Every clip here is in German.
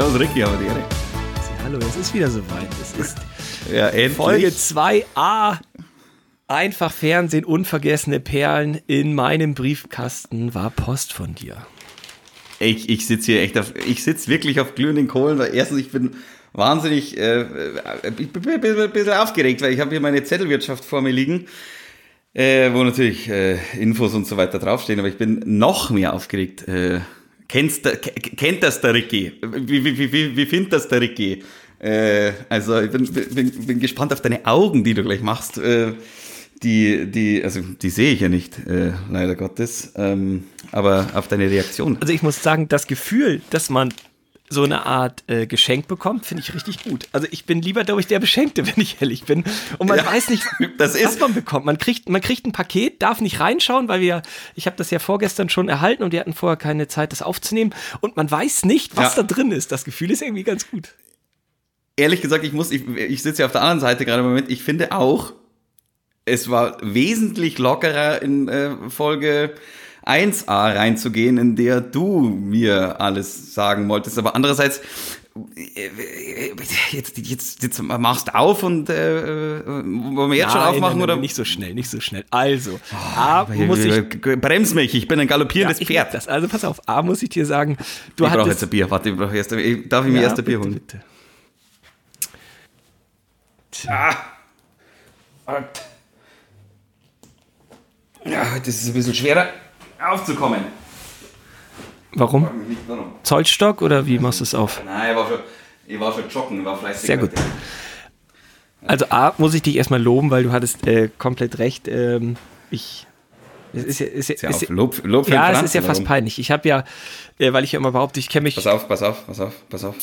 Servus Ricky, aber die Ehre. Hallo, es ist wieder soweit. Es ist Ja. Folge 2a. Einfach Fernsehen, unvergessene Perlen. In meinem Briefkasten war Post von dir. Ich, ich sitze hier echt auf, ich sitze wirklich auf glühenden Kohlen, weil erstens, ich bin wahnsinnig, äh, ich bin ein bisschen, bisschen aufgeregt, weil ich habe hier meine Zettelwirtschaft vor mir liegen, äh, wo natürlich äh, Infos und so weiter draufstehen, aber ich bin noch mehr aufgeregt. Äh, kennst, kennt das der Ricky? Wie, wie, wie, wie, wie findet das der Ricky? Äh, also ich bin, bin, bin gespannt auf deine Augen, die du gleich machst. Äh, die, die, also die sehe ich ja nicht, äh, leider Gottes. Ähm, aber auf deine Reaktion. Also ich muss sagen, das Gefühl, dass man so eine Art äh, Geschenk bekommt, finde ich richtig gut. Also ich bin lieber, glaube ich, der Beschenkte, wenn ich ehrlich bin. Und man Ja, weiß nicht, das was ist- man bekommt. Man kriegt, man kriegt ein Paket, darf nicht reinschauen, weil wir, ich habe das ja vorgestern schon erhalten und wir hatten vorher keine Zeit, das aufzunehmen. Und man weiß nicht, was Ja. da drin ist. Das Gefühl ist irgendwie ganz gut. ehrlich gesagt, ich muss, ich, ich sitze ja auf der anderen Seite gerade im Moment, ich finde auch, es war wesentlich lockerer in äh, Folge 1a reinzugehen, in der du mir alles sagen wolltest. Aber andererseits, äh, jetzt, jetzt, jetzt machst du auf und äh, äh, wollen wir jetzt schon Nein, aufmachen nein, nein, oder? Nicht so schnell, nicht so schnell. Also, A, muss ich. Brems mich, ich bin ein galoppierendes ich Pferd. das, also pass auf, A, muss ich dir sagen, du ich brauche jetzt ein Bier. Warte, ich brauche erst ein, darf ich mir Ja, erst ein Bier holen? bitte. Ja, das ist ein bisschen schwerer aufzukommen. Warum? Zollstock oder wie machst du es auf? Nein, ich war schon, ich war schon joggen, ich war fleißig. Sehr gut. Also A, muss ich dich erstmal loben, weil du hattest äh, komplett recht. Ähm, ich. Es ist ja, ist ja, ist ja, Lob, Lob ja es ist ja fast warum? peinlich. Ich habe ja, äh, weil ich ja immer behaupte, ich kenne mich, Pass auf, pass auf, pass auf, pass auf.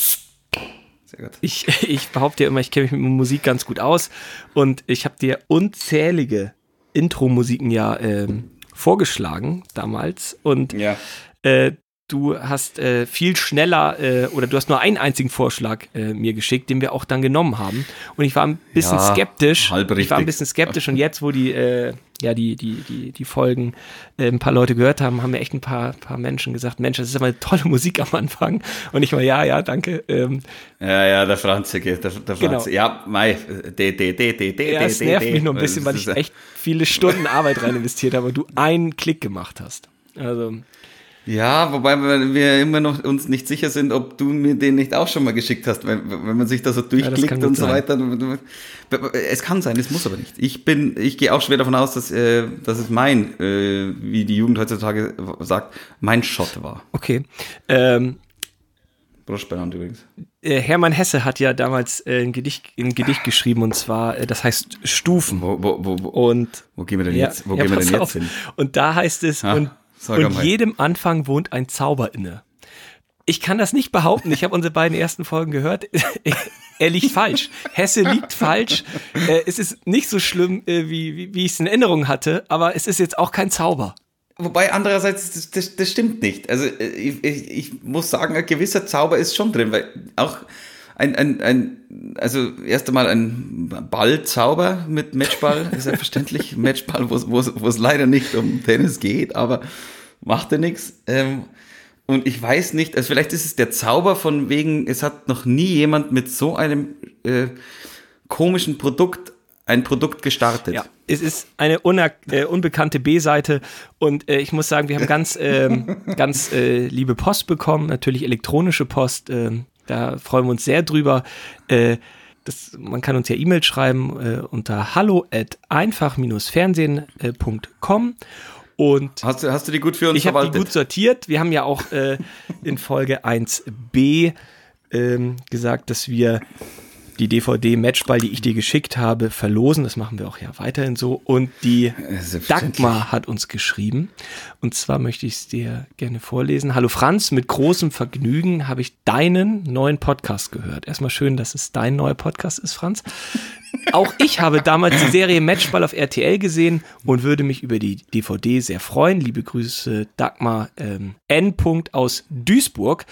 Sehr gut. ich, ich behaupte ja immer, ich kenne mich mit Musik ganz gut aus und ich habe dir unzählige Intro-Musiken ja ähm, vorgeschlagen damals und Ja. äh, du hast äh, viel schneller äh, oder du hast nur einen einzigen Vorschlag äh, mir geschickt, den wir auch dann genommen haben. Und ich war ein bisschen Ja, skeptisch. halb Ich war ein bisschen skeptisch und jetzt, wo die äh, ja die die die die Folgen äh, ein paar Leute gehört haben, haben mir echt ein paar paar Menschen gesagt, Mensch, das ist aber eine tolle Musik am Anfang. Und ich war ja ja danke. Ähm, Ja, ja, der Franzige, der, der Genau. Franz. Ja, mei, de, de, de, de, de, ja, es de, nervt de. mich nur ein bisschen, weil Das ich echt viele Stunden Arbeit rein investiert habe und du einen Klick gemacht hast. Also Ja, wobei wir immer noch uns nicht sicher sind, ob du mir den nicht auch schon mal geschickt hast, wenn, wenn man sich da so durchklickt gut und so sein. weiter. Es kann sein, es muss aber nicht. Ich bin, ich gehe auch schwer davon aus, dass, äh, dass es mein, äh, wie die Jugend heutzutage sagt, mein Shot war. okay. Ähm, benannt übrigens. äh, Hermann Hesse hat ja damals äh, ein, Gedicht, ein Gedicht geschrieben und zwar, äh, das heißt Stufen. Wo, wo, wo, wo, Und wo gehen wir denn ja, jetzt, wo ja, gehen wir denn jetzt hin? Und da heißt es, Ah, und, sag und jedem Anfang wohnt ein Zauber inne. Ich kann das nicht behaupten. Ich habe unsere beiden ersten Folgen gehört. er liegt falsch. Hesse liegt falsch. Äh, es ist nicht so schlimm, äh, wie, wie, wie ich es in Erinnerung hatte, aber es ist jetzt auch kein Zauber. Wobei andererseits, das, das, das stimmt nicht. Also äh, ich, ich, ich muss sagen, ein gewisser Zauber ist schon drin, weil auch ein, ein, ein also erst einmal ein Ballzauber mit Matchball, ist ja verständlich. Matchball, wo es- leider nicht um Tennis geht, aber macht ja nichts. Ähm, und ich weiß nicht, also vielleicht ist es der Zauber von wegen, es hat noch nie jemand mit so einem äh, komischen Produkt ein Produkt gestartet. Ja, es ist eine äh, unbekannte B-Seite und äh, ich muss sagen, wir haben ganz, ähm, ganz äh, liebe Post bekommen, natürlich elektronische Post. Da freuen wir uns sehr drüber. Äh, das, man kann uns ja E-Mail schreiben äh, unter hallo at einfach-fernsehen.com und Hast, du, hast du die gut für uns ich habe die gut sortiert. Wir haben ja auch äh, in Folge 1b ähm, gesagt, dass wir die DVD Matchball, die ich dir geschickt habe, verlosen. Das machen wir auch ja weiterhin so. Und die selbstverständlich. Dagmar hat uns geschrieben. Und zwar möchte ich es dir gerne vorlesen. Hallo Franz, mit großem Vergnügen habe ich deinen neuen Podcast gehört. Erstmal schön, dass es dein neuer Podcast ist, Franz. Auch ich habe damals die Serie Matchball auf RTL gesehen und würde mich über die DVD sehr freuen. Liebe Grüße, Dagmar ähm, N. aus Duisburg.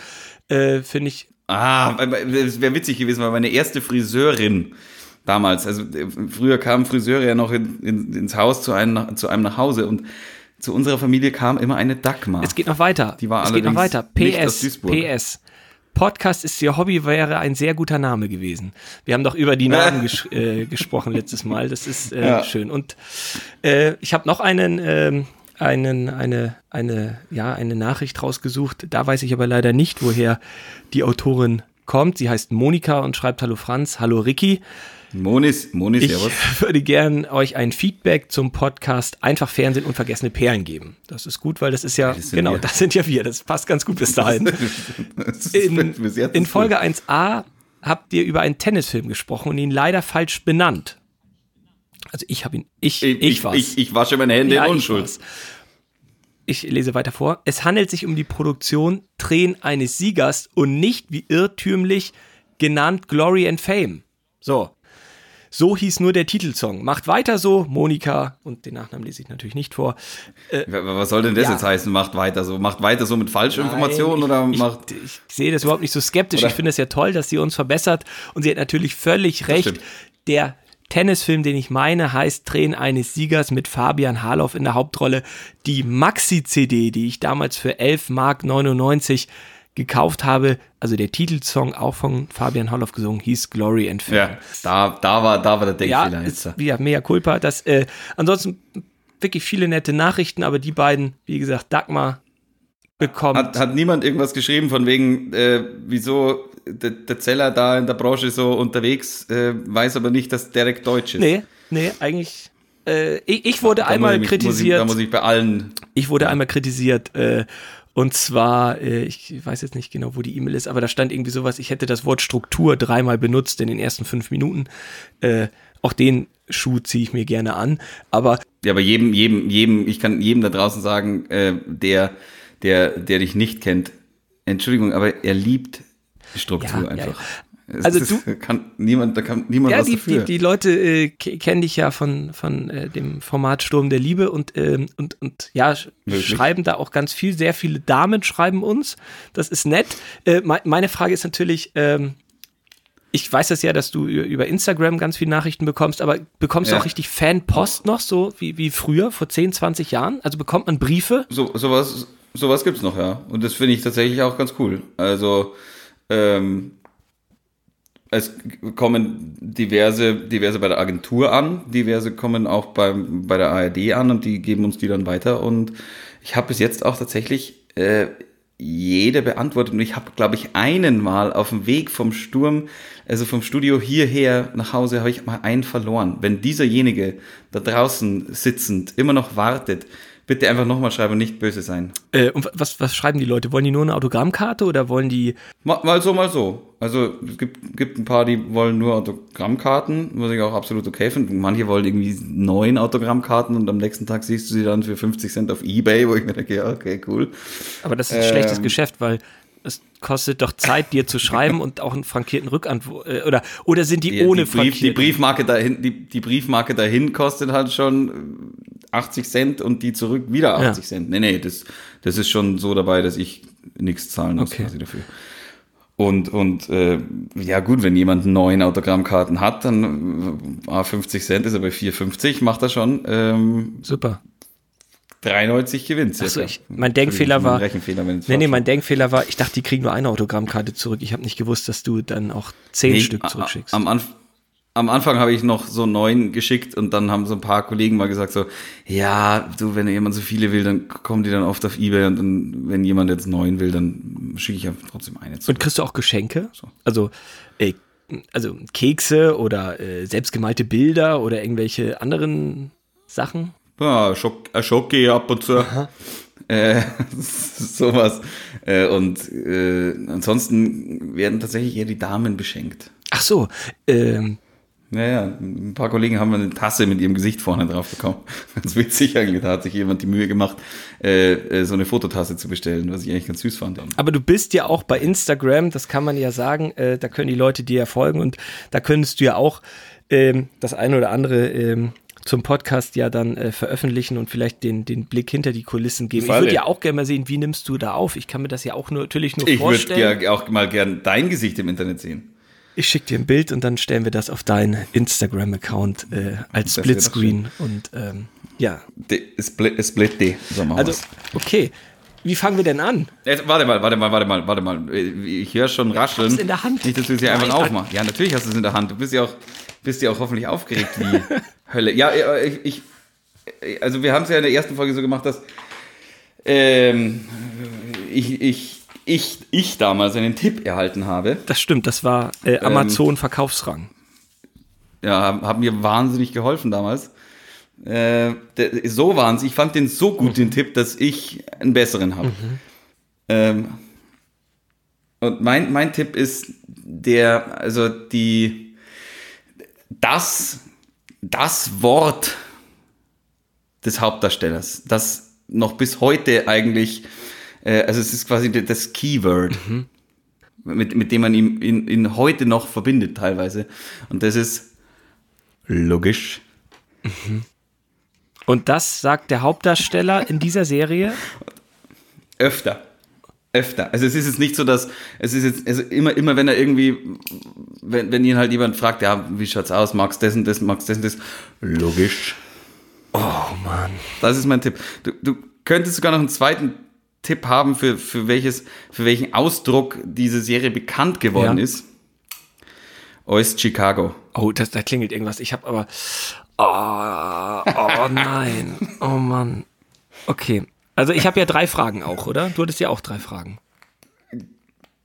Äh, Finde ich Ah, es wäre witzig gewesen, weil meine erste Friseurin damals, also äh, früher kamen Friseure ja noch in, in, ins Haus zu einem, nach- zu einem nach Hause und zu unserer Familie kam immer eine Dagmar. Es geht noch weiter. Die war es geht noch weiter. PS. PS. Podcast ist Ihr Hobby wäre ein sehr guter Name gewesen. Wir haben doch über die Namen ges äh, gesprochen letztes Mal. Das ist äh, ja. schön. Und äh, ich habe noch einen, ähm, einen, eine, eine, ja, eine Nachricht rausgesucht. Da weiß ich aber leider nicht, woher die Autorin kommt. Sie heißt Monika und schreibt Hallo Franz, Hallo Ricky. Monis, Monis, ich servus. würde gern euch ein Feedback zum Podcast Einfach Fernsehen und vergessene Perlen geben. Das ist gut, weil das ist ja, das genau, wir. das sind ja wir. Das passt ganz gut bis dahin. in, in Folge 1a habt ihr über einen Tennisfilm gesprochen und ihn leider falsch benannt. Also ich habe ihn, ich, ich, ich, war's. ich, ich wasche meine Hände ja, in Unschuld. Ich, ich lese weiter vor. Es handelt sich um die Produktion Tränen eines Siegers und nicht wie irrtümlich genannt Glory and Fame. So, so hieß nur der Titelsong. Macht weiter so, Monika, und den Nachnamen lese ich natürlich nicht vor. Äh, Was soll denn das ja. jetzt heißen, macht weiter so? Macht weiter so mit Falschinformationen oder ich, macht. Ich, ich, sehe das überhaupt nicht so skeptisch. Oder? Ich finde es ja toll, dass sie uns verbessert und sie hat natürlich völlig recht. Der Tennisfilm, den ich meine, heißt Tränen eines Siegers mit Fabian Harloff in der Hauptrolle. Die Maxi-CD, die ich damals für 11 Mark 99 gekauft habe, also der Titelsong auch von Fabian Holloff gesungen, hieß Glory and Fame. Ja, da, da, war, da war der Denkfehler. Ja, ist, ja, mega culpa. Das, äh, ansonsten wirklich viele nette Nachrichten, aber die beiden, wie gesagt, Dagmar bekommt. Hat, hat niemand irgendwas geschrieben von wegen, äh, wieso der, der Zeller da in der Branche so unterwegs, äh, weiß aber nicht, dass Derek Deutsch ist? Nee, nee, eigentlich äh, ich, ich, wurde da einmal ich, kritisiert. Muss ich, da muss ich bei allen. Ich wurde einmal kritisiert äh, und zwar, äh, ich weiß jetzt nicht genau, wo die E-Mail ist, aber da stand irgendwie sowas, ich hätte das Wort Struktur dreimal benutzt in den ersten fünf Minuten. Äh, auch den Schuh ziehe ich mir gerne an. Aber. Ja, aber jedem, jedem, jedem, ich kann jedem da draußen sagen, der, der, der dich nicht kennt, Entschuldigung, aber er liebt Struktur ja, einfach. Ja, also das du kann niemand, da kann niemand ja, was die, dafür. Die, die Leute äh, kennen dich ja von von äh, dem Format Sturm der Liebe und ähm, und und ja Wirklich? schreiben da auch ganz viel. Sehr viele Damen schreiben uns. Das ist nett. Äh, meine Frage ist natürlich. Ähm, ich weiß das ja, dass du über Instagram ganz viele Nachrichten bekommst, aber bekommst ja. du auch richtig Fanpost noch, so wie, wie früher, vor 10, 20 Jahren? Also bekommt man Briefe? So, sowas, sowas gibt es noch, ja. Und das finde ich tatsächlich auch ganz cool. Also, ähm, es kommen diverse, diverse bei der Agentur an, diverse kommen auch beim, bei der ARD an und die geben uns die dann weiter. Und ich habe bis jetzt auch tatsächlich äh, jede beantwortet. Und ich habe, glaube ich, einen Mal auf dem Weg vom Sturm, also vom Studio hierher nach Hause, habe ich mal einen verloren. Wenn dieserjenige da draußen sitzend immer noch wartet, bitte einfach nochmal schreiben und nicht böse sein. Äh, und was, was schreiben die Leute? Wollen die nur eine Autogrammkarte oder wollen die. Mal, mal so, mal so. Also es gibt, gibt ein paar, die wollen nur Autogrammkarten, was ich auch absolut okay finde. Manche wollen irgendwie neun Autogrammkarten und am nächsten Tag siehst du sie dann für 50 Cent auf Ebay, wo ich mir denke, ja, okay, cool. Aber das ist ein ähm, schlechtes Geschäft, weil es kostet doch Zeit, dir zu schreiben und auch einen frankierten Rückantwort. Äh, oder, oder sind die, die ohne die Brief, Die Briefmarke dahin, die, die Briefmarke dahin kostet halt schon 80 Cent und die zurück wieder 80 ja. Cent. Nee, nee, das, das ist schon so dabei, dass ich nichts zahlen muss okay. quasi dafür. Und, und äh, ja gut, wenn jemand neun Autogrammkarten hat, dann äh, 50 Cent ist er bei 4,50, macht er schon. Ähm, Super. 93 gewinnt. Achso, ich, mein Denkfehler war. Nee, nee, mein Denkfehler war, ich dachte, die kriegen nur eine Autogrammkarte zurück. Ich habe nicht gewusst, dass du dann auch zehn nee, Stück zurückschickst. Am, Anfang am Anfang habe ich noch so neun geschickt und dann haben so ein paar Kollegen mal gesagt so, ja, du, wenn jemand so viele will, dann kommen die dann oft auf Ebay und dann, wenn jemand jetzt neun will, dann schicke ich einfach trotzdem eine zu. Und kriegst du auch Geschenke? So. Also, äh, also Kekse oder äh, selbstgemalte Bilder oder irgendwelche anderen Sachen? Ja, Schock, äh, Schocke ab und zu. Äh, sowas. Äh, und äh, ansonsten werden tatsächlich eher die Damen beschenkt. Ach so, ähm, naja, ein paar Kollegen haben eine Tasse mit ihrem Gesicht vorne drauf bekommen. Ganz witzig eigentlich. Da hat sich jemand die Mühe gemacht, äh, äh, so eine Fototasse zu bestellen, was ich eigentlich ganz süß fand. Aber du bist ja auch bei Instagram, das kann man ja sagen, äh, da können die Leute dir ja folgen und da könntest du ja auch ähm, das eine oder andere ähm, zum Podcast ja dann äh, veröffentlichen und vielleicht den, den Blick hinter die Kulissen geben. Fall, ich würde ja auch gerne mal sehen, wie nimmst du da auf? Ich kann mir das ja auch nur, natürlich nur ich vorstellen. Ich würde ja auch mal gern dein Gesicht im Internet sehen. Ich schicke dir ein Bild und dann stellen wir das auf deinen Instagram-Account äh, als Splitscreen. Und ähm, ja. Split, Split D, Also, okay. Wie fangen wir denn an? Jetzt, warte mal, warte mal, warte mal, warte mal. Ich höre schon rascheln. hab's in der Hand. Nicht, dass du sie einfach Nein, aufmachst. Ja, natürlich hast du es in der Hand. Du bist ja auch, bist ja auch hoffentlich aufgeregt wie Hölle. Ja, äh, ich, ich also wir haben es ja in der ersten Folge so gemacht, dass ähm, ich, ich, ich, ich damals einen Tipp erhalten habe. Das stimmt, das war äh, Amazon Verkaufsrang. Ja, haben mir wahnsinnig geholfen damals. Äh, der, so wahnsinnig. Ich fand den so gut, den Tipp, dass ich einen besseren habe. Ähm, und mein, mein Tipp ist der, also die, das, das Wort des Hauptdarstellers, das noch bis heute eigentlich, äh, also es ist quasi das Keyword, mit, mit dem man ihn, ihn, ihn heute noch verbindet teilweise. Und das ist logisch. Und das sagt der Hauptdarsteller in dieser Serie. Öfter. Öfter. Also es ist jetzt nicht so, dass es ist jetzt also immer, immer wenn er irgendwie, wenn, wenn ihn halt jemand fragt, ja, wie schaut's aus, magst das und das, magst das und das, logisch. Oh Mann. Das ist mein Tipp. Du, du könntest sogar noch einen zweiten Tipp haben, für, für, welches, für welchen Ausdruck diese Serie bekannt geworden Ja. ist. Oist Chicago. Oh, das, da klingelt irgendwas. Ich habe aber. Oh, oh nein. Oh Mann. Okay. Also ich habe ja drei Fragen auch, oder? Du hattest ja auch drei Fragen.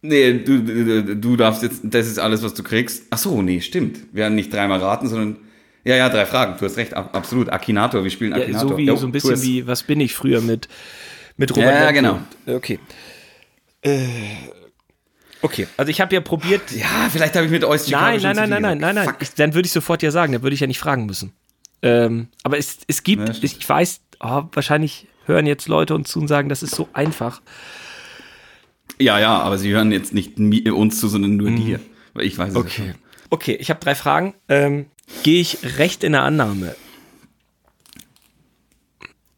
Nee, du, du, du darfst jetzt, das ist alles, was du kriegst. Ach so, nee, stimmt. Wir haben nicht dreimal raten, sondern, ja, ja, drei Fragen. Du hast recht, ab, absolut. Akinator, wir spielen Ja, Akinator. so wie Jo, so ein bisschen wie was bin ich früher mit mit Robert. Ja, Redford. genau. Okay. Äh, okay. Also ich habe ja probiert. Ja, vielleicht habe ich mit Chicago Nein, nein, nein, nein, nein, nein, nein. Ich, dann würde ich sofort ja sagen. Dann würde ich ja nicht fragen müssen. Ähm, aber es, es gibt, Ja, ich weiß, oh, wahrscheinlich hören jetzt Leute uns zu und sagen, das ist so einfach. Ja, ja, aber sie hören jetzt nicht uns zu, sondern nur dir. Weil ich weiß es schon. Mhm. Okay, ich habe drei Fragen. Ähm, Gehe ich recht in der Annahme?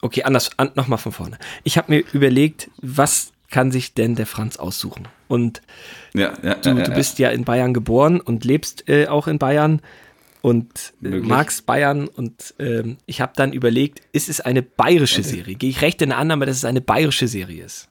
Okay, anders, an, nochmal von vorne. Ich habe mir überlegt, was kann sich denn der Franz aussuchen? Und Ja, ja, du, ja, du bist ja in Bayern geboren und lebst äh, auch in Bayern und äh, magst Bayern. Und ähm, ich habe dann überlegt, ist es eine bayerische Serie? Gehe ich recht in der Annahme, dass es eine bayerische Serie ist?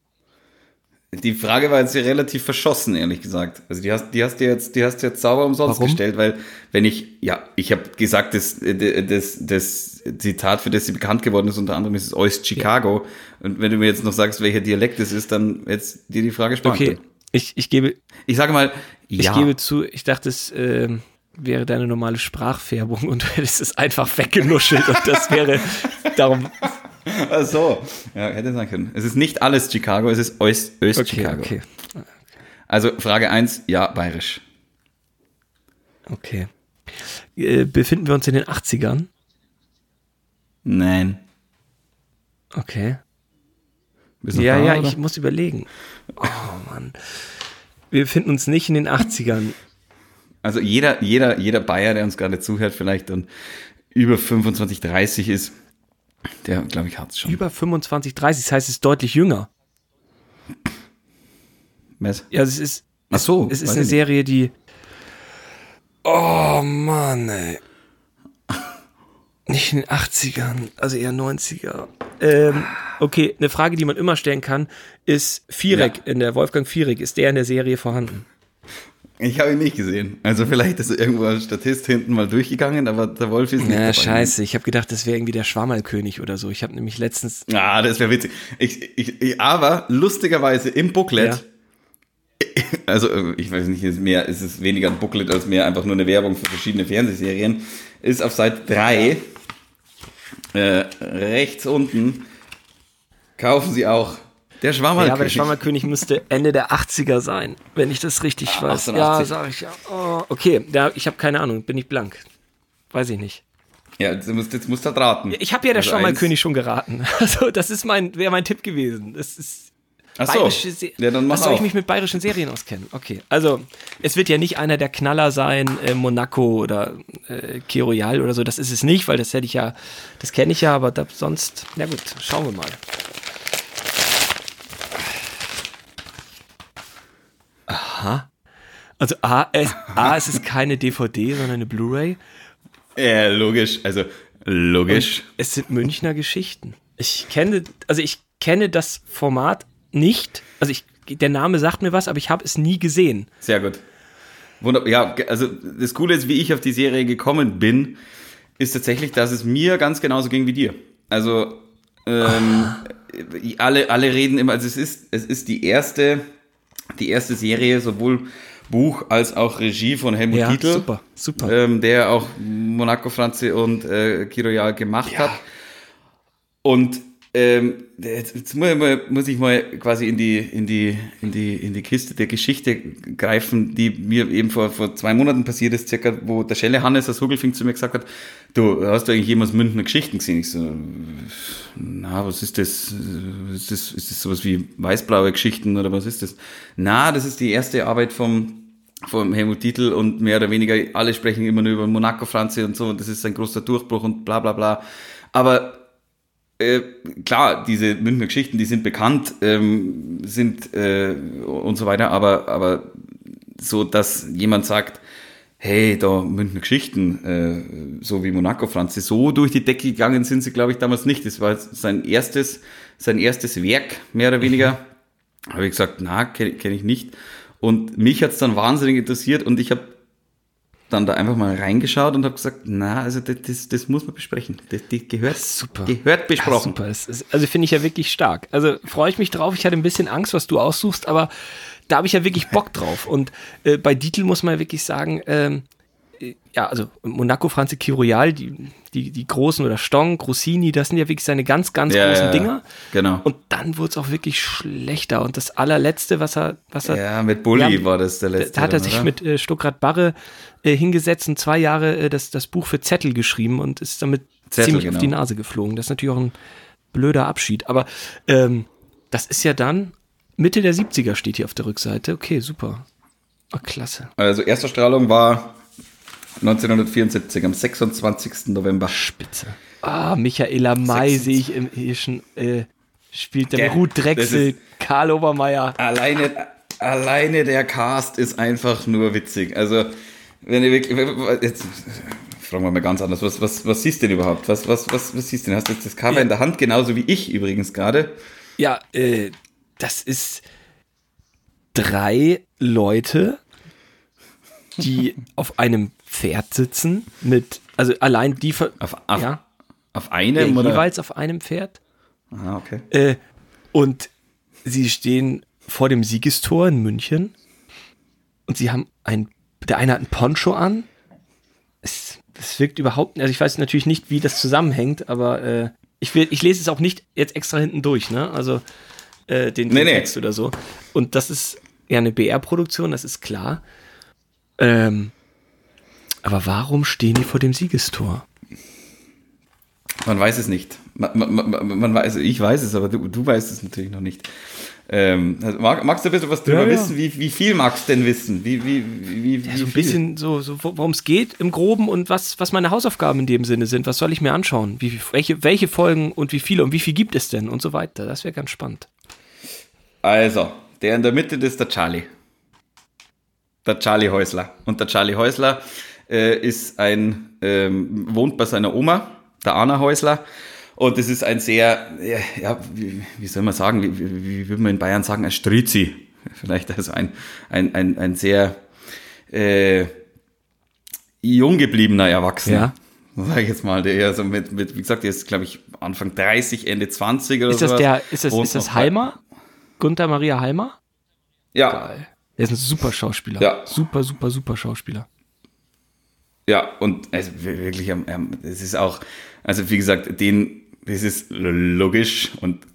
Die Frage war jetzt hier relativ verschossen, ehrlich gesagt. Also die hast, die hast du jetzt, die hast du jetzt sauber umsonst Warum? gestellt, weil wenn ich, ja, ich habe gesagt, das, äh, das, das Zitat, für das sie bekannt geworden ist, unter anderem ist es Oist Chicago. Und wenn du mir jetzt noch sagst, welcher Dialekt es ist, dann jetzt dir die Frage spannend. Okay, ich, ich gebe, Ich sage mal, Ich ja. gebe zu, ich dachte, es ähm, wäre deine normale Sprachfärbung und du hättest es einfach weggenuschelt und das wäre darum. Ach so. Ja, hätte sein können. Es ist nicht alles Chicago, es ist Oist, Öst Okay, okay, Also Frage eins, ja, bayerisch. okay. Äh, befinden wir uns in den 80ern? Nein. Okay. Ja, da, ja, oder? ich muss überlegen. Oh Mann. Wir befinden uns nicht in den 80ern. Also jeder, jeder, jeder Bayer, der uns gerade zuhört, vielleicht dann über 25, 30 ist, der, glaube ich, hat's schon. Über 25, 30, das heißt, es ist deutlich jünger. Was? Ja, es ist, Ach so. es ist eine. Serie, die. Oh Mann, ey. Nicht in den 80ern, also eher 90er. Ähm, okay, eine Frage, die man immer stellen kann, ist Viereck Ja. in der Wolfgang Viereck, ist der in der Serie vorhanden? Ich habe ihn nicht gesehen. Also vielleicht ist irgendwo ein Statist hinten mal durchgegangen, aber der Wolf ist nicht Ja, scheiße, ich habe gedacht, das wäre irgendwie der Schwammerlkönig oder so. Ich habe nämlich letztens. Ah, das wäre witzig. Ich, ich, ich, aber lustigerweise im Booklet, also äh, ich weiß nicht, ist mehr, ist es weniger ein Booklet als mehr einfach nur eine Werbung für verschiedene Fernsehserien, ist auf Seite 3 äh, rechts unten kaufen Sie auch der Schwammerl. Ja, aber der Schwammerkönig müsste Ende der 80er sein, wenn ich das richtig Ah, weiß. 88. Ja, sag ich ja. Oh, okay, da, ich habe keine Ahnung, bin ich blank. Weiß ich nicht. Ja, jetzt musst, jetzt musst du raten. Ich habe ja der Also Schwammerkönig schon geraten. Also, das ist mein, wäre mein Tipp gewesen. Das ist Ach so. bayerische Se- Ja, dann mach soll ich mich mit bayerischen Serien auskennen? Okay, also es wird ja nicht einer der Knaller sein, äh, Monaco oder äh, Key Royal oder so. Das ist es nicht, weil das hätte ich ja, das kenne ich ja, aber da, sonst, na gut, schauen wir mal. Aha. Also A, es, A, es ist keine DVD, sondern eine Blu-ray. Ja, logisch. Also, logisch. Es sind Münchner Geschichten. Ich kenne, also ich kenne das Format nicht. Also ich, der Name sagt mir was, aber ich habe es nie gesehen. Sehr gut. Wunderbar. Ja, also das Coole ist, wie ich auf die Serie gekommen bin, ist tatsächlich, dass es mir ganz genauso ging wie dir. Also ähm, alle, alle reden immer, also es ist, es ist die erste, die erste Serie, sowohl Buch als auch Regie von Helmut ja, Titel, super, super. Ähm, der auch Monaco Franzi und äh, Kiroyal gemacht ja. hat. Und ähm, jetzt, jetzt muss, ich mal, muss ich mal quasi in die, in, die, in, die, in die Kiste der Geschichte greifen, die mir eben vor, vor zwei Monaten passiert ist, circa, wo der Schelle Hannes aus Hugelfing zu mir gesagt hat, du, hast du eigentlich jemals Münchner Geschichten gesehen? Ich so, na, was ist das? Ist das, ist das sowas wie weißblaue Geschichten oder was ist das? Na, das ist die erste Arbeit vom, vom Helmut Titel und mehr oder weniger alle sprechen immer nur über Monaco Franzi und so und das ist ein großer Durchbruch und bla bla bla. Aber äh, klar, diese Münchner Geschichten, die sind bekannt, ähm, sind äh, und so weiter, aber, aber so, dass jemand sagt, hey, da Münchner Geschichten, äh, so wie Monaco Franzi, so durch die Decke gegangen sind sie, glaube ich, damals nicht. Das war sein erstes, sein erstes Werk, mehr oder weniger. Mhm. Habe ich gesagt, na, kenne kenn ich nicht. Und mich hat's dann wahnsinnig interessiert und ich habe dann da einfach mal reingeschaut und habe gesagt, na, also das, das, das, muss man besprechen. Das, das gehört, super. gehört besprochen. Ja, super. Ist, also finde ich ja wirklich stark. Also freue ich mich drauf. Ich hatte ein bisschen Angst, was du aussuchst, aber da habe ich ja wirklich Bock drauf. Und äh, bei Dietl muss man ja wirklich sagen, ähm, ja, also Monaco, Franzi Kiroyal, die, die, die großen oder Stong, Grossini, das sind ja wirklich seine ganz, ganz ja, großen ja, Dinger. Genau. Und dann wurde es auch wirklich schlechter. Und das allerletzte, was er, was er. Ja, mit Bulli ja, war das der letzte. Da hat er dann, sich oder? mit äh, Stuckrad Barre äh, hingesetzt und zwei Jahre äh, das, das Buch für Zettel geschrieben und ist damit Zettel, ziemlich genau. auf die Nase geflogen. Das ist natürlich auch ein blöder Abschied. Aber ähm, das ist ja dann Mitte der 70er steht hier auf der Rückseite. Okay, super. Oh, klasse. Also erste Strahlung war 1974, am 26. November. Spitze. Ah, Michaela May sehe ich im hier schon, äh, spielt der Ruth Drechsel, Karl Obermeier. Alleine, alleine der Cast ist einfach nur witzig. Also, wenn ihr wirklich, jetzt fragen wir mal ganz anders, was, was, was siehst du denn überhaupt? Was, was, was, was siehst du denn? Hast du jetzt das Cover ja. in der Hand, genauso wie ich übrigens gerade? Ja, äh, das ist drei Leute, die auf einem Pferd sitzen mit, also allein die, auf, auf, ja, auf einem ja, jeweils auf einem Pferd. Ah, okay. Äh, und sie stehen vor dem Siegestor in München und sie haben ein, der eine hat ein Poncho an. Es, es wirkt überhaupt, also ich weiß natürlich nicht, wie das zusammenhängt, aber äh, ich, will, ich lese es auch nicht jetzt extra hinten durch, ne? Also äh, den, den nee, Text nee. oder so. Und das ist ja eine BR-Produktion, das ist klar. Ähm, aber warum stehen die vor dem Siegestor? Man weiß es nicht. Man, man, man, man weiß, ich weiß es, aber du, du weißt es natürlich noch nicht. Ähm, also mag, magst du ein bisschen was drüber ja, ja. wissen? Wie, wie viel magst du denn wissen? Wie, wie, wie, ja, so ein bisschen so, so worum es geht im Groben und was, was meine Hausaufgaben in dem Sinne sind. Was soll ich mir anschauen? Wie, welche, welche Folgen und wie viele und wie viel gibt es denn und so weiter. Das wäre ganz spannend. Also, der in der Mitte ist der Charlie. Der Charlie Häusler. Und der Charlie Häusler äh, ist ein, ähm, wohnt bei seiner Oma, der Anna Häusler. Und es ist ein sehr, ja, wie, wie soll man sagen, wie, wie, wie würde man in Bayern sagen, ein Strizi. Vielleicht also ein, ein, ein, ein sehr äh, jung gebliebener Erwachsener. Ja. Sag ich jetzt mal, der ja so mit, mit, wie gesagt, der ist, glaube ich, Anfang 30, Ende 20 oder so. Ist das der, ist das, ist das Halmer? Gunther Maria Halmer? Ja. Geil. Der ist ein super Schauspieler. Ja. Super, super, super Schauspieler. Ja, und also wirklich, es ist auch, also wie gesagt, den, das ist logisch und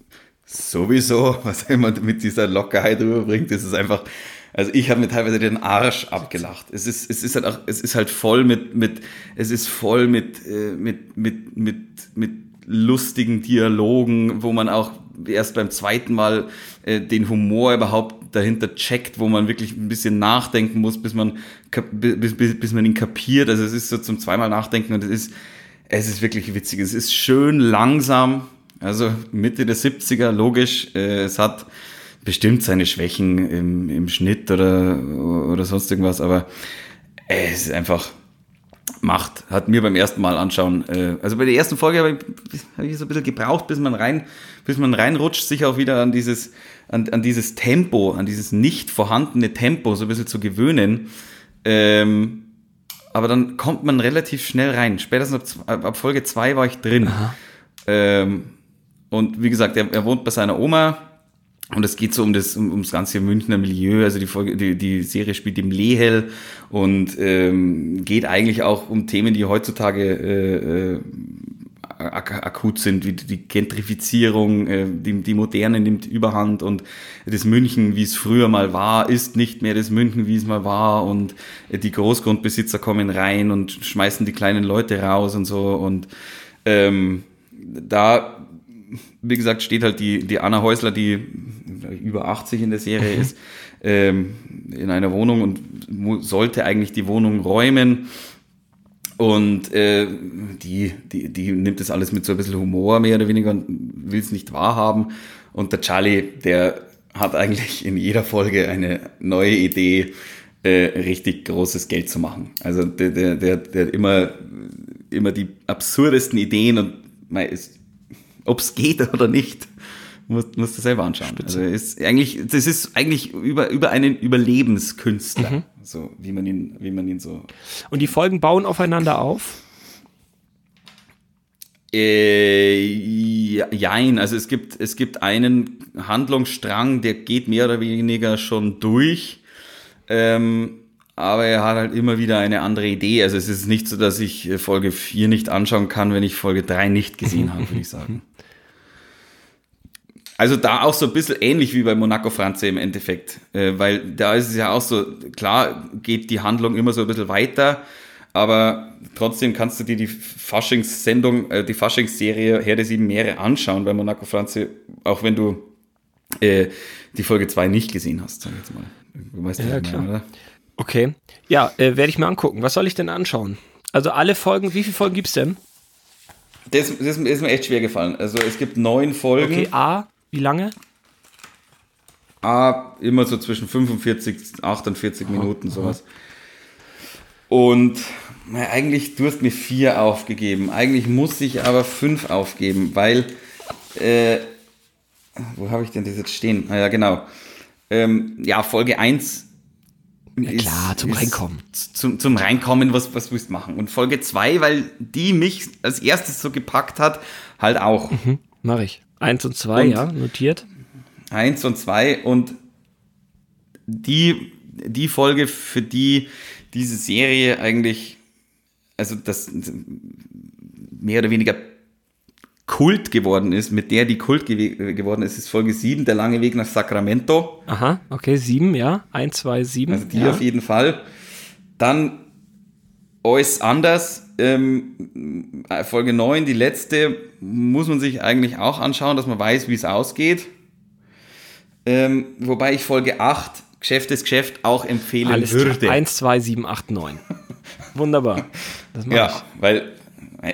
sowieso, was er immer mit dieser Lockerheit rüberbringt, das ist einfach, also ich habe mir teilweise den Arsch abgelacht. Es ist, es ist halt auch, es ist halt voll mit, mit, es ist voll mit, äh, mit, mit, mit, mit lustigen Dialogen, wo man auch erst beim zweiten Mal äh, den Humor überhaupt dahinter checkt, wo man wirklich ein bisschen nachdenken muss, bis man, bis, bis, bis man ihn kapiert. Also es ist so zum zweimal nachdenken und es ist, es ist wirklich witzig. Es ist schön langsam, also Mitte der 70er, logisch. Äh, es hat bestimmt seine Schwächen im, im Schnitt oder, oder sonst irgendwas, aber es ist einfach, macht. Hat mir beim ersten Mal anschauen. Äh, also bei der ersten Folge habe ich, hab ich so ein bisschen gebraucht, bis man rein, bis man reinrutscht, sich auch wieder an dieses, an, an dieses Tempo, an dieses nicht vorhandene Tempo so ein bisschen zu gewöhnen. Ähm, aber dann kommt man relativ schnell rein. Spätestens ab, ab Folge 2 war ich drin. Ähm, und wie gesagt, er, er wohnt bei seiner Oma und es geht so um das, um, ums ganze Münchner Milieu. Also die, Folge, die, die Serie spielt im Lehel und ähm, geht eigentlich auch um Themen, die heutzutage äh, äh, ak akut sind, wie die Gentrifizierung, äh, die, die Moderne nimmt Überhand und das München, wie es früher mal war, ist nicht mehr das München, wie es mal war und die Großgrundbesitzer kommen rein und schmeißen die kleinen Leute raus und so und ähm, da wie gesagt, steht halt die, die Anna Häusler, die über 80 in der Serie mhm. ist, ähm, in einer Wohnung und sollte eigentlich die Wohnung räumen. Und äh, die, die, die nimmt das alles mit so ein bisschen Humor mehr oder weniger und will es nicht wahrhaben. Und der Charlie, der hat eigentlich in jeder Folge eine neue Idee, äh, richtig großes Geld zu machen. Also der, der, der, der hat immer, immer die absurdesten Ideen und ob es geht oder nicht, musst, musst du selber anschauen. Spitze. Also ist eigentlich, das ist eigentlich über, über einen Überlebenskünstler, mhm. so wie man ihn, wie man ihn so. Und die Folgen bauen aufeinander auf? Äh, jein, also es gibt, es gibt einen Handlungsstrang, der geht mehr oder weniger schon durch. Ähm, aber er hat halt immer wieder eine andere Idee. Also es ist nicht so, dass ich Folge 4 nicht anschauen kann, wenn ich Folge 3 nicht gesehen habe, würde ich sagen. Also da auch so ein bisschen ähnlich wie bei Monaco Franze im Endeffekt, äh, weil da ist es ja auch so, klar geht die Handlung immer so ein bisschen weiter, aber trotzdem kannst du dir die Faschingssendung, äh, die Faschingsserie Herr der Sieben Meere anschauen bei Monaco Franze, auch wenn du äh, die Folge 2 nicht gesehen hast, sag ich jetzt mal. Du weißt ja, klar. Mehr, oder? Okay. Ja, äh, werde ich mir angucken. Was soll ich denn anschauen? Also alle Folgen, wie viele Folgen gibt es denn? Das, das, ist mir echt schwer gefallen. Also es gibt neun Folgen. Okay, A, wie lange? A, immer so zwischen 45, 48 Minuten, sowas. Und na, eigentlich, du hast mir vier aufgegeben. Eigentlich muss ich aber fünf aufgeben, weil, äh, wo habe ich denn das jetzt stehen? Ah ja, genau. Ähm, ja, Folge 1 ja, klar, zum ist Reinkommen. Zum, zum Reinkommen, was, was willst du machen? Und Folge 2, weil die mich als erstes so gepackt hat, halt auch. Mhm, mach ich. Eins und zwei, und ja, notiert. Eins und zwei und die, die Folge, für die diese Serie eigentlich, also das mehr oder weniger Kult geworden ist, mit der die Kult gew geworden ist, ist Folge 7, der lange Weg nach Sacramento. Aha, okay, 7, ja. 1, 2, 7. Also die ja. auf jeden Fall. Dann Alles anders, ähm, Folge 9, die letzte, muss man sich eigentlich auch anschauen, dass man weiß, wie es ausgeht. Ähm, wobei ich Folge 8, Geschäft ist Geschäft, auch empfehlen Alles würde. Klar. 1, 2, 7, 8, 9. Wunderbar. ja, ich. weil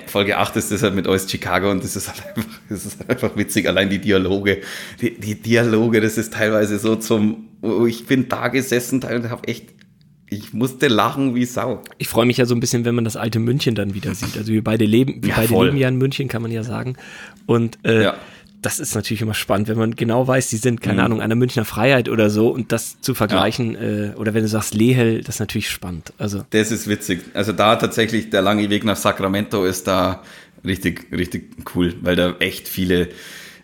Folge 8 ist das halt mit Ost Chicago und das ist halt einfach, das ist halt einfach witzig. Allein die Dialoge, die, die Dialoge, das ist teilweise so zum, ich bin da gesessen und habe echt, ich musste lachen wie Sau. Ich freue mich ja so ein bisschen, wenn man das alte München dann wieder sieht. Also wir beide leben, wir ja, beide leben ja in München, kann man ja sagen. Und äh, ja das ist natürlich immer spannend, wenn man genau weiß, die sind, keine mhm. Ahnung, an der Münchner Freiheit oder so und das zu vergleichen, ja. äh, oder wenn du sagst Lehel, das ist natürlich spannend. Also. Das ist witzig. Also da tatsächlich der lange Weg nach Sacramento ist da richtig, richtig cool, weil da echt viele,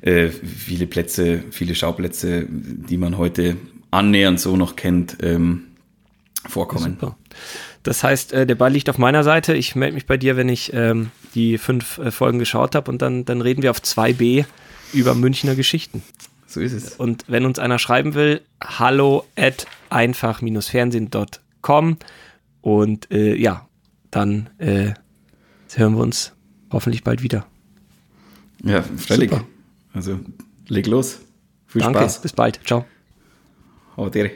äh, viele Plätze, viele Schauplätze, die man heute annähernd so noch kennt, ähm, vorkommen. Super. Das heißt, äh, der Ball liegt auf meiner Seite. Ich melde mich bei dir, wenn ich ähm, die fünf äh, Folgen geschaut habe und dann, dann reden wir auf 2b über Münchner Geschichten. So ist es. Und wenn uns einer schreiben will, hallo at einfach-fernsehen.com und äh, ja, dann äh, hören wir uns hoffentlich bald wieder. Ja, völlig. Also leg los. Viel Danke, Spaß. bis bald. Ciao. Hau dir.